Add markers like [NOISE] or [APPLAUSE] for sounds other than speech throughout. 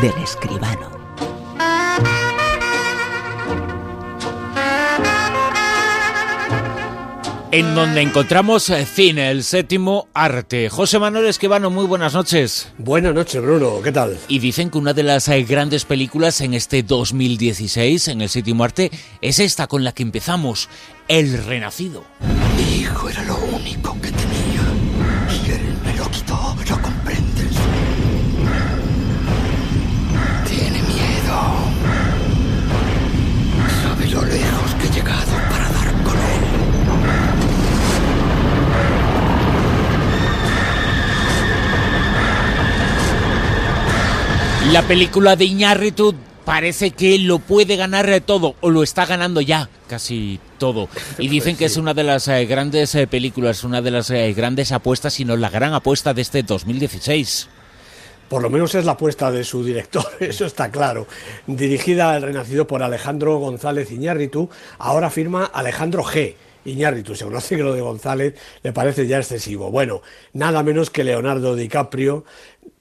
del escribano. en donde encontramos eh, cine, el séptimo arte. José Manuel Esquivano, muy buenas noches. Buenas noches, Bruno, ¿qué tal? Y dicen que una de las eh, grandes películas en este 2016, en el séptimo arte, es esta con la que empezamos, El Renacido. Mi hijo era lo La película de Iñárritu parece que lo puede ganar todo, o lo está ganando ya, casi todo. Y dicen que es una de las eh, grandes eh, películas, una de las eh, grandes apuestas, sino la gran apuesta de este 2016. Por lo menos es la apuesta de su director, [LAUGHS] eso está claro. Dirigida al renacido por Alejandro González Iñárritu, ahora firma Alejandro G. Iñárritu, se conoce que lo de González le parece ya excesivo. Bueno, nada menos que Leonardo DiCaprio,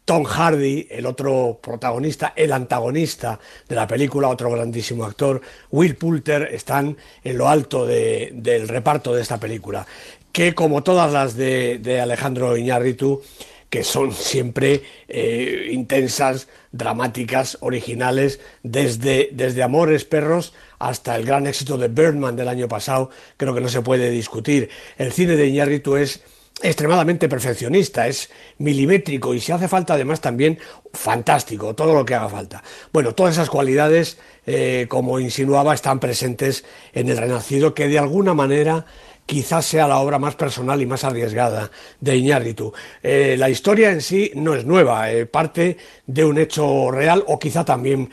Tom Hardy, el otro protagonista, el antagonista de la película, otro grandísimo actor, Will Poulter, están en lo alto del reparto de esta película, que como todas las de, Alejandro Iñárritu, que son siempre eh, intensas, dramáticas, originales, desde, desde Amores Perros hasta el gran éxito de Birdman del año pasado, creo que no se puede discutir. El cine de Iñárritu es extremadamente perfeccionista, es milimétrico y si hace falta además también fantástico, todo lo que haga falta. Bueno, todas esas cualidades, eh, como insinuaba, están presentes en el Renacido, que de alguna manera quizás sea la obra más personal y más arriesgada de Iñárritu. Eh, la historia en sí no es nueva, eh, parte de un hecho real o quizá también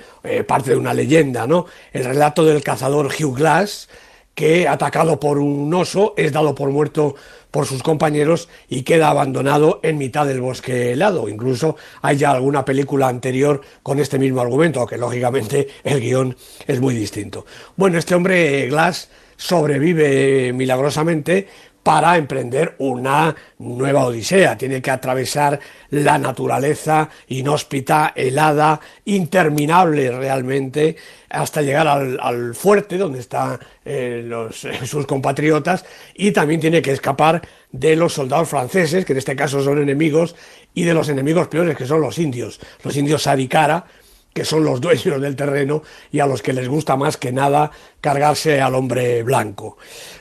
parte de una leyenda, ¿no? El relato del cazador Hugh Glass, que atacado por un oso es dado por muerto por sus compañeros y queda abandonado en mitad del bosque helado. Incluso hay ya alguna película anterior con este mismo argumento, aunque lógicamente el guion es muy distinto. Bueno, este hombre Glass sobrevive milagrosamente para emprender una nueva odisea. Tiene que atravesar la naturaleza inhóspita, helada, interminable realmente, hasta llegar al, fuerte donde están eh, [LAUGHS] sus compatriotas y también tiene que escapar de los soldados franceses, que en este caso son enemigos, y de los enemigos peores, que son los indios, los indios Sarikara, que son los dueños del terreno y a los que les gusta más que nada cargarse al hombre blanco.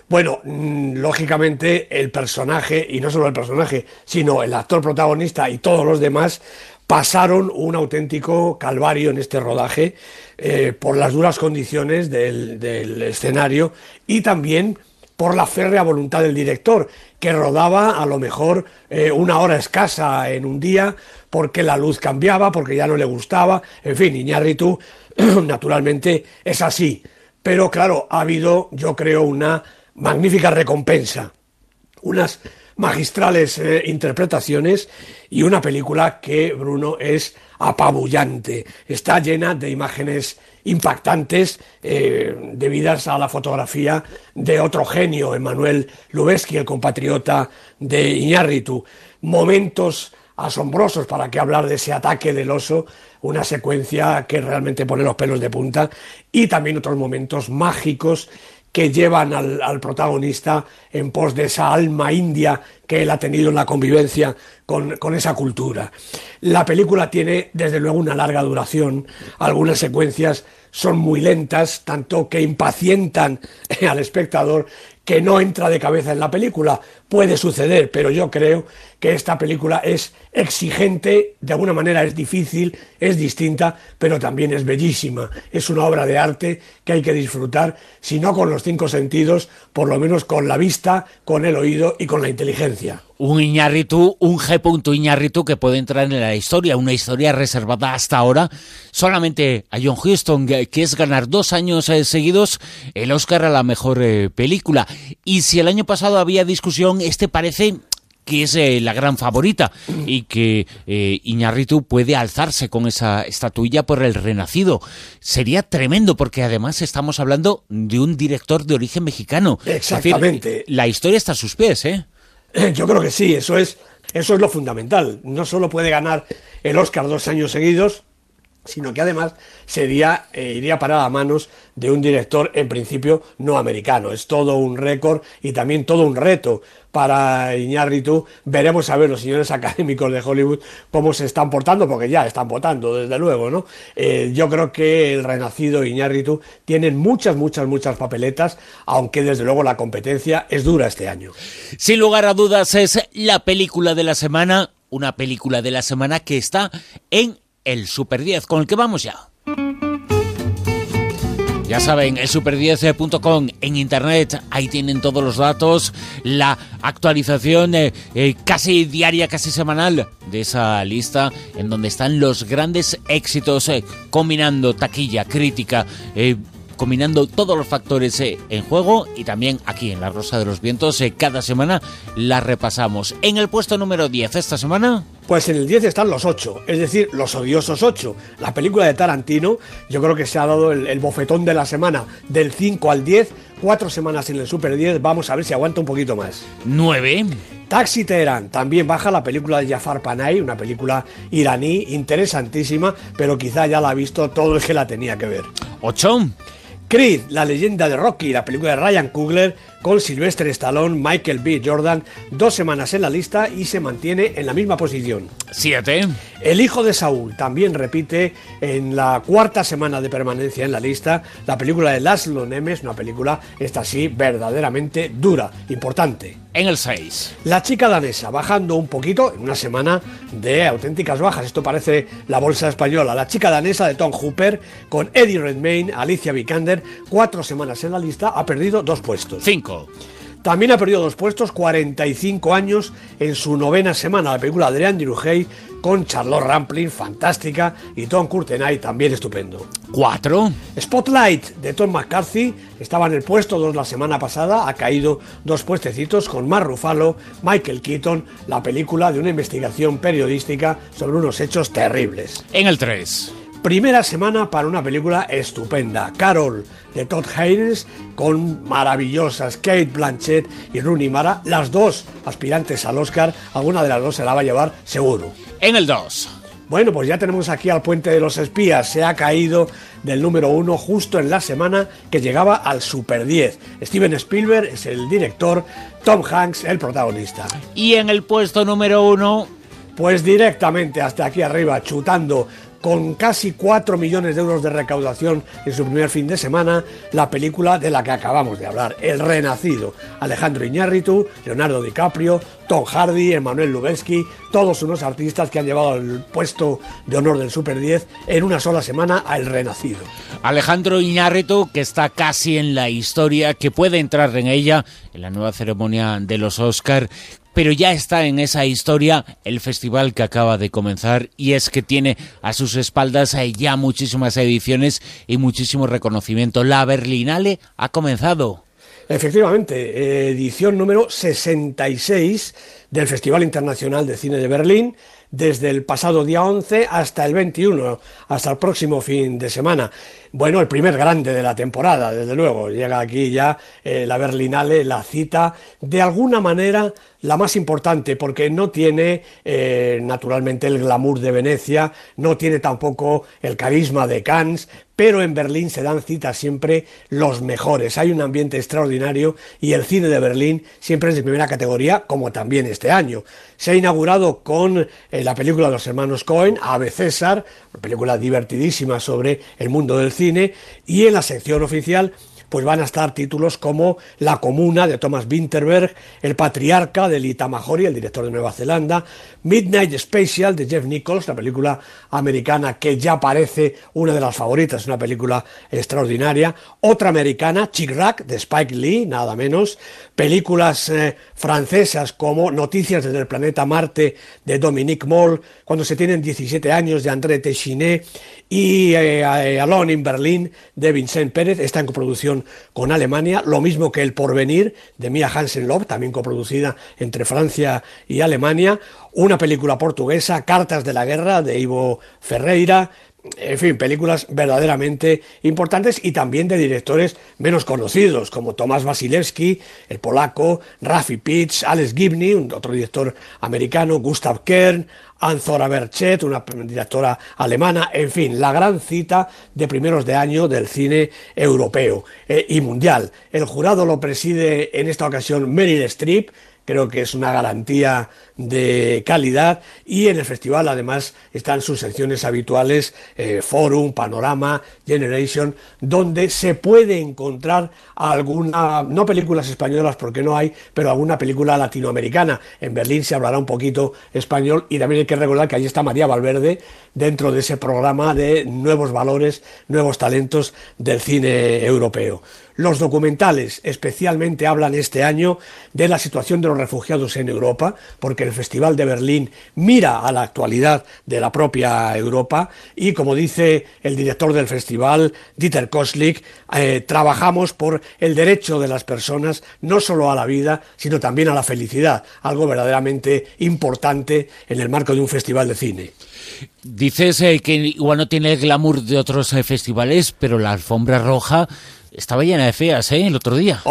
Bueno, mm, lógicamente el personaje, y no solo el personaje, sino el actor protagonista y todos los demás, pasaron un auténtico calvario en este rodaje eh, por las duras condiciones del, escenario y también por la férrea voluntad del director, que rodaba a lo mejor eh, una hora escasa en un día porque la luz cambiaba, porque ya no le gustaba, en fin, Iñárritu [CLEARS THROAT] naturalmente es así. Pero claro, ha habido, yo creo, una magnífica recompensa, unas magistrales eh, interpretaciones y una película que, Bruno, es apabullante. Está llena de imágenes impactantes eh, debidas a la fotografía de otro genio, Emanuel Lubezki, el compatriota de Iñárritu. Momentos asombrosos para que hablar de ese ataque del oso, una secuencia que realmente pone los pelos de punta y también otros momentos mágicos que llevan al, protagonista en pos de esa alma india que él ha tenido en la convivencia con, con, esa cultura. La película tiene desde luego una larga duración, algunas secuencias son muy lentas, tanto que impacientan [LAUGHS] al espectador que no entra de cabeza en la película. Puede suceder, pero yo creo que esta película es exigente, de alguna manera es difícil, es distinta, pero también es bellísima. Es una obra de arte que hay que disfrutar, si no con los cinco sentidos, por lo menos con la vista, con el oído y con la inteligencia. Un Iñarritu, un G. Iñarritu que puede entrar en la historia, una historia reservada hasta ahora solamente a John Huston, que es ganar dos años eh, seguidos el Oscar a la mejor eh, película. Y si el año pasado había discusión, este parece que es eh, la gran favorita y que eh, Iñarritu puede alzarse con esa estatuilla por el renacido. Sería tremendo porque además estamos hablando de un director de origen mexicano. Exactamente. la historia está a sus pies, ¿eh? [CLEARS THROAT] Yo creo que sí, eso es, eso es lo fundamental. No solo puede ganar el Oscar dos años seguidos, sino que además sería, eh, iría para a manos de un director en principio no americano. Es todo un récord y también todo un reto para Iñárritu. Veremos a ver los señores académicos de Hollywood cómo se están portando, porque ya están votando, desde luego, ¿no? Eh, yo creo que el renacido Iñárritu tienen muchas, muchas, muchas papeletas, aunque desde luego la competencia es dura este año. Sin lugar a dudas es la película de la semana, una película de la semana que está en el Super 10, con el que vamos ya. Ya saben, el super10.com en internet, ahí tienen todos los datos, la actualización eh, eh, casi diaria, casi semanal de esa lista en donde están los grandes éxitos eh, combinando taquilla, crítica, combinando todos los factores eh, en juego y también aquí en La Rosa de los Vientos eh, cada semana la repasamos. En el puesto número 10 esta semana... Pues en el 10 están los 8, es decir, los odiosos 8. La película de Tarantino, yo creo que se ha dado el, bofetón de la semana, del 5 al 10, cuatro semanas en el Super 10, vamos a ver si aguanta un poquito más. 9. Taxi Teherán, también baja la película de Jafar Panay, una película iraní interesantísima, pero quizá ya la ha visto todo el que la tenía que ver. 8. Creed, la leyenda de Rocky, la película de Ryan Coogler con Sylvester Stallone, Michael B. Jordan, dos semanas en la lista y se mantiene en la misma posición. 7. El hijo de Saúl también repite en la cuarta semana de permanencia en la lista la película de Laszlo Nemes, una película, esta sí, verdaderamente dura, importante. En el 6. La chica danesa, bajando un poquito en una semana de auténticas bajas. Esto parece la bolsa española. La chica danesa de Tom Hooper con Eddie Redmayne, Alicia Vikander, cuatro semanas en la lista, ha perdido dos puestos. 5. También ha perdido dos puestos, 45 años en su novena semana, la película de Andrew Hay con Charlotte Rampling, fantástica, y Tom Courtenay, también estupendo. 4. Spotlight de Tom McCarthy estaba en el puesto 2 la semana pasada, ha caído dos puestecitos con Mark Ruffalo, Michael Keaton, la película de una investigación periodística sobre unos hechos terribles. En el 3. Primera semana para una película estupenda, Carol, de Todd Haynes, con maravillosas Kate Blanchett y Rooney Mara, las dos aspirantes al Oscar, alguna de las dos se la va a llevar seguro. En el 2. Bueno, pues ya tenemos aquí al puente de los espías. Se ha caído del número uno justo en la semana que llegaba al Super 10. Steven Spielberg es el director, Tom Hanks el protagonista. Y en el puesto número uno... Pues directamente hasta aquí arriba, chutando con casi 4 millones de euros de recaudación en su primer fin de semana, la película de la que acabamos de hablar, El Renacido. Alejandro Iñárritu, Leonardo DiCaprio, Tom Hardy, Emanuel Lubezki, todos unos artistas que han llevado el puesto de honor del Super 10 en una sola semana a El Renacido. Alejandro Iñárritu, que está casi en la historia, que puede entrar en ella en la nueva ceremonia de los Oscar pero ya está en esa historia el festival que acaba de comenzar y es que tiene a sus espaldas ya muchísimas ediciones y muchísimo reconocimiento. La Berlinale ha comenzado. Efectivamente, edición número 66 del Festival Internacional de Cine de Berlín, desde el pasado día 11 hasta el 21, hasta el próximo fin de semana. Bueno, el primer grande de la temporada, desde luego. Llega aquí ya eh, la Berlinale, la cita, de alguna manera la más importante, porque no tiene eh, naturalmente el glamour de Venecia, no tiene tampoco el carisma de Cannes, pero en Berlín se dan citas siempre los mejores. Hay un ambiente extraordinario y el cine de Berlín siempre es de primera categoría, como también este año. Se ha inaugurado con eh, la película de los hermanos Cohen, Ave César, una película divertidísima sobre el mundo del cine, y en la sección oficial pues van a estar títulos como La Comuna de Thomas Winterberg, El Patriarca de Lita Mahori, el director de Nueva Zelanda, Midnight Special de Jeff Nichols, la película americana que ya parece una de las favoritas, una película extraordinaria, otra americana, Chick Rack de Spike Lee, nada menos, películas eh, francesas como Noticias desde el planeta Marte de Dominique Moll, cuando se tienen 17 años de André Téchiné y eh, eh, Alone in Berlin de Vincent Pérez, está en coproducción con Alemania, lo mismo que El Porvenir de Mia Hansen-Love, también coproducida entre Francia y Alemania, una película portuguesa, Cartas de la Guerra de Ivo Ferreira, en fin, películas verdaderamente importantes y también de directores menos conocidos, como Tomás Wasilewski, el polaco, Rafi Pitch, Alex Gibney, otro director americano, Gustav Kern, Anzora Berchet, una directora alemana, en fin, la gran cita de primeros de año del cine europeo eh, y mundial. El jurado lo preside en esta ocasión Meryl Streep, creo que es una garantía de calidad y en el festival además están sus secciones habituales eh, Forum, Panorama, Generation, donde se puede encontrar alguna, no películas españolas porque no hay, pero alguna película latinoamericana. En Berlín se hablará un poquito español y también que recordar que allí está María Valverde dentro de ese programa de nuevos valores, nuevos talentos del cine europeo. Los documentales especialmente hablan este año de la situación de los refugiados en Europa, porque el Festival de Berlín mira a la actualidad de la propia Europa y, como dice el director del festival, Dieter Koslik, eh, trabajamos por el derecho de las personas no solo a la vida, sino también a la felicidad, algo verdaderamente importante en el marco de un festival de cine. Dices eh, que igual no tiene el glamour de otros eh, festivales, pero la alfombra roja estaba llena de feas, ¿eh? El otro día.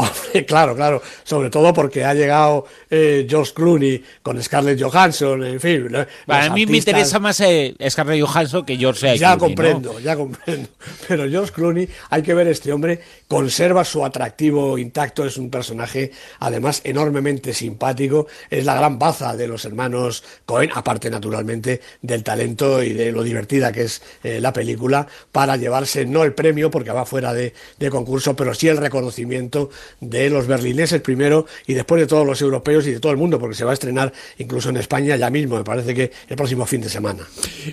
claro, claro. Sobre todo porque ha llegado eh, George Clooney con Scarlett Johansson, en fin. a mí me interesa más eh, Scarlett Johansson que George Ya comprendo, ya comprendo. [LAUGHS] Pero George Clooney, hay que ver, este hombre conserva su atractivo intacto, es un personaje además enormemente simpático, es la gran baza de los hermanos Cohen, aparte naturalmente del talento y de lo divertida que es eh, la película, para llevarse no el premio, porque va fuera de, de concurso, pero sí el reconocimiento de los berlineses primero y después de todos los europeos y de todo el mundo, porque se va a estrenar incluso en España ya mismo, me parece que el próximo fin de semana.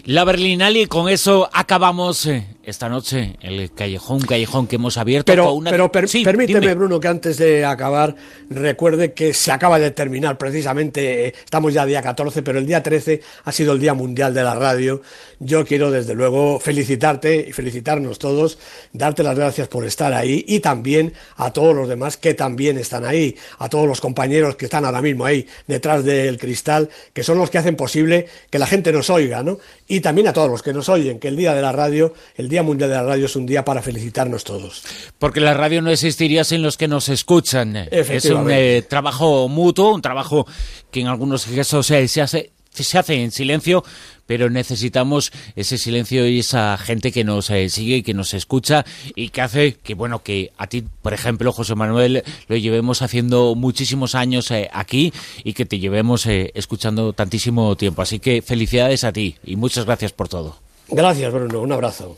La Berlinale, con eso acabamos eh, esta noche el callejón, callejón que hemos abierto. Pero, una... pero permíteme, Bruno, que antes de acabar recuerde que se acaba de terminar precisamente, eh, estamos ya día 14, pero el día 13 ha sido el Día Mundial de la Radio. Yo quiero desde luego felicitarte y felicitarnos todos, darte las gracias por estar ahí y también a todos los demás que también están ahí, a todos los compañeros que están ahora mismo ahí detrás del cristal, que son los que hacen posible que la gente nos oiga, ¿no? Y también a todos los que nos oyen, que el Día de la Radio, el Día Mundial de la Radio es un día para felicitarnos todos. Porque la radio no existiría sin los que nos escuchan. Es un eh, trabajo mutuo, un trabajo que en algunos casos se hace se hace en silencio, pero necesitamos ese silencio y esa gente que nos eh, sigue y que nos escucha y que hace que, bueno, que a ti, por ejemplo, José Manuel, lo llevemos haciendo muchísimos años eh, aquí y que te llevemos eh, escuchando tantísimo tiempo. Así que felicidades a ti y muchas gracias por todo. Gracias, Bruno. Un abrazo.